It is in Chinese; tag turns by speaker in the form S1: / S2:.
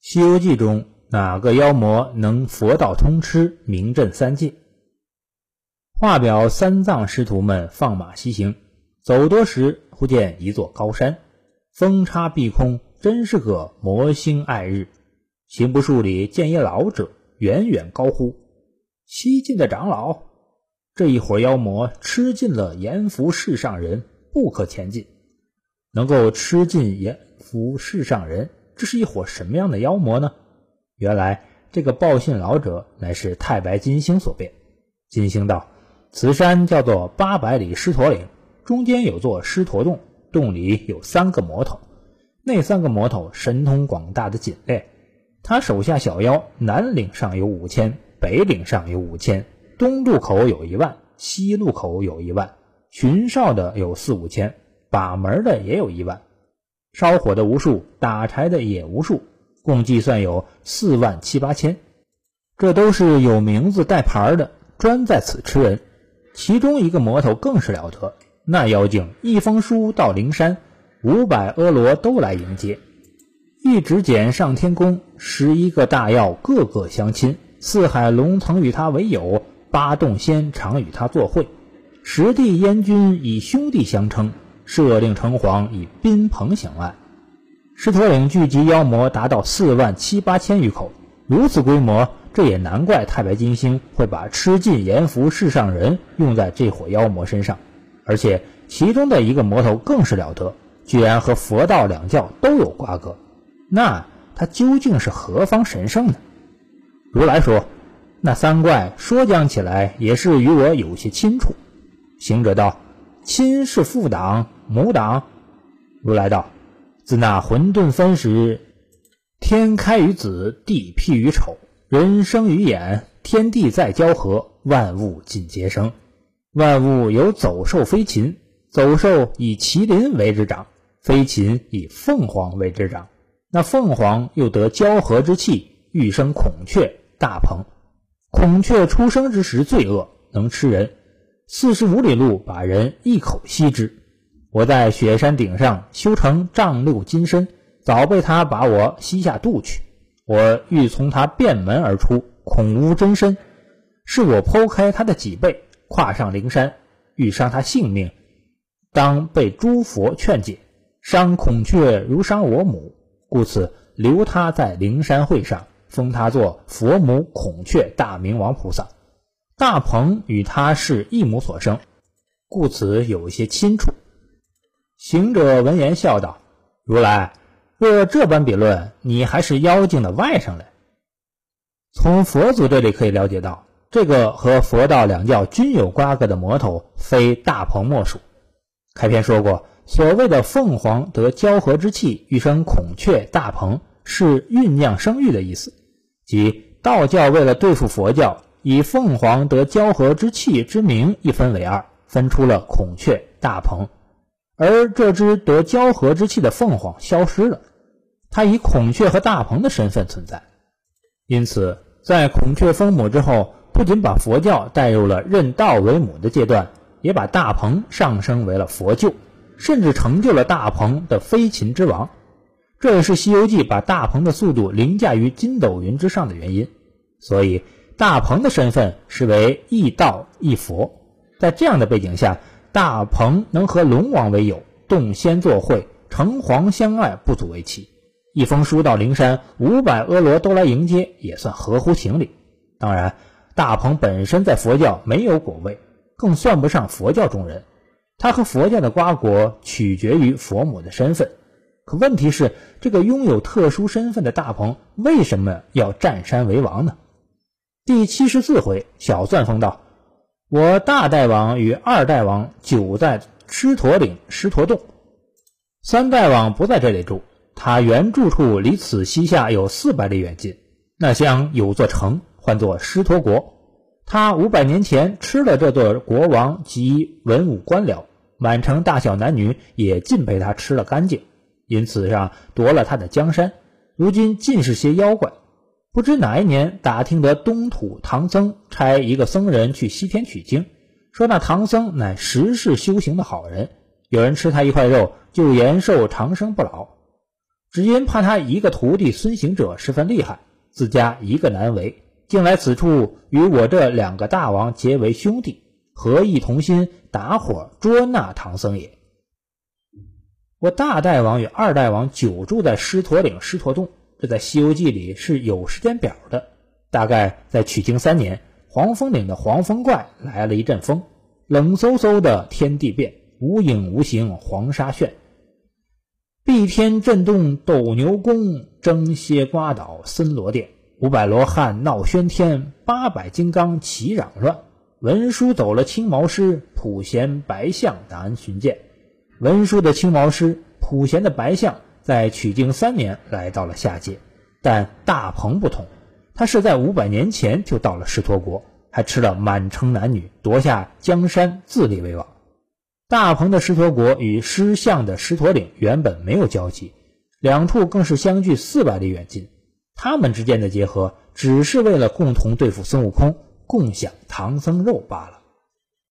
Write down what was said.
S1: 西游记》中哪个妖魔能佛道通吃，名震三界？画表三藏师徒们放马西行，走多时，忽见一座高山，峰插碧空，真是个魔星爱日。行不数里，见一老者，远远高呼：“西晋的长老！”这一伙妖魔吃尽了阎浮世上人，不可前进。能够吃尽阎浮世上人，这是一伙什么样的妖魔呢？原来这个报信老者乃是太白金星所变。金星道。此山叫做八百里狮驼岭，中间有座狮驼洞，洞里有三个魔头，那三个魔头神通广大的紧猎。他手下小妖，南岭上有五千，北岭上有五千，东路口有一万，西路口有一万，巡哨的有四五千，把门的也有一万，烧火的无数，打柴的也无数，共计算有四万七八千。这都是有名字带牌的，专在此吃人。其中一个魔头更是了得，那妖精一封书到灵山，五百阿罗都来迎接。一指剪上天宫，十一个大妖个个相亲，四海龙曾与他为友，八洞仙常与他作会，十地燕君以兄弟相称，设令城隍以宾朋相爱。狮驼岭聚集妖魔达到四万七八千余口，如此规模。这也难怪太白金星会把吃尽阎浮世上人用在这伙妖魔身上，而且其中的一个魔头更是了得，居然和佛道两教都有瓜葛。那他究竟是何方神圣呢？如来说，那三怪说讲起来也是与我有些亲处。行者道：“亲是父党母党。”如来道：“自那混沌分时，天开于子，地辟于丑。”人生于眼，天地在交合，万物尽皆生。万物有走兽、飞禽，走兽以麒麟为之长，飞禽以凤凰为之长。那凤凰又得交合之气，欲生孔雀、大鹏。孔雀出生之时最恶，能吃人，四十五里路把人一口吸之。我在雪山顶上修成丈六金身，早被他把我吸下肚去。我欲从他便门而出，恐无真身。是我剖开他的脊背，跨上灵山，欲伤他性命，当被诸佛劝解。伤孔雀如伤我母，故此留他在灵山会上，封他做佛母孔雀大明王菩萨。大鹏与他是一母所生，故此有些亲处。行者闻言笑道：“如来。”若这般比论，你还是妖精的外甥嘞。从佛祖这里可以了解到，这个和佛道两教均有瓜葛的魔头，非大鹏莫属。开篇说过，所谓的凤凰得交合之气，欲生孔雀、大鹏，是酝酿生育的意思。即道教为了对付佛教，以凤凰得交合之气之名一分为二，分出了孔雀、大鹏，而这只得交合之气的凤凰消失了。它以孔雀和大鹏的身份存在，因此在孔雀封母之后，不仅把佛教带入了认道为母的阶段，也把大鹏上升为了佛舅，甚至成就了大鹏的飞禽之王。这也是《西游记》把大鹏的速度凌驾于筋斗云之上的原因。所以，大鹏的身份是为一道一佛。在这样的背景下，大鹏能和龙王为友，洞仙作会，城隍相爱，不足为奇。一封书到灵山，五百阿罗都来迎接，也算合乎情理。当然，大鹏本身在佛教没有果位，更算不上佛教中人。他和佛教的瓜果取决于佛母的身份。可问题是，这个拥有特殊身份的大鹏为什么要占山为王呢？第七十四回，小钻风道：“我大代王与二代王久在狮驼岭狮驼洞，三代王不在这里住。”他原住处离此西下有四百里远近，那乡有座城，唤作狮驼国。他五百年前吃了这座国王及文武官僚，满城大小男女也尽被他吃了干净，因此上夺了他的江山。如今尽是些妖怪。不知哪一年打听得东土唐僧差一个僧人去西天取经，说那唐僧乃十世修行的好人，有人吃他一块肉就延寿长生不老。只因怕他一个徒弟孙行者十分厉害，自家一个难为，竟来此处与我这两个大王结为兄弟，合意同心，打伙捉拿唐僧也。我大代王与二代王久住在狮驼岭狮驼洞，这在《西游记》里是有时间表的。大概在取经三年，黄风岭的黄风怪来了一阵风，冷飕飕的天地变，无影无形黄沙炫。碧天震动斗牛宫，争蝎刮倒森罗殿。五百罗汉闹喧天，八百金刚齐嚷乱。文殊走了青毛狮，普贤白象难寻见。文殊的青毛狮，普贤的白象，在取经三年来到了下界，但大鹏不同，他是在五百年前就到了狮驼国，还吃了满城男女，夺下江山，自立为王。大鹏的狮驼国与狮象的狮驼岭原本没有交集，两处更是相距四百里远近。他们之间的结合，只是为了共同对付孙悟空，共享唐僧肉罢了。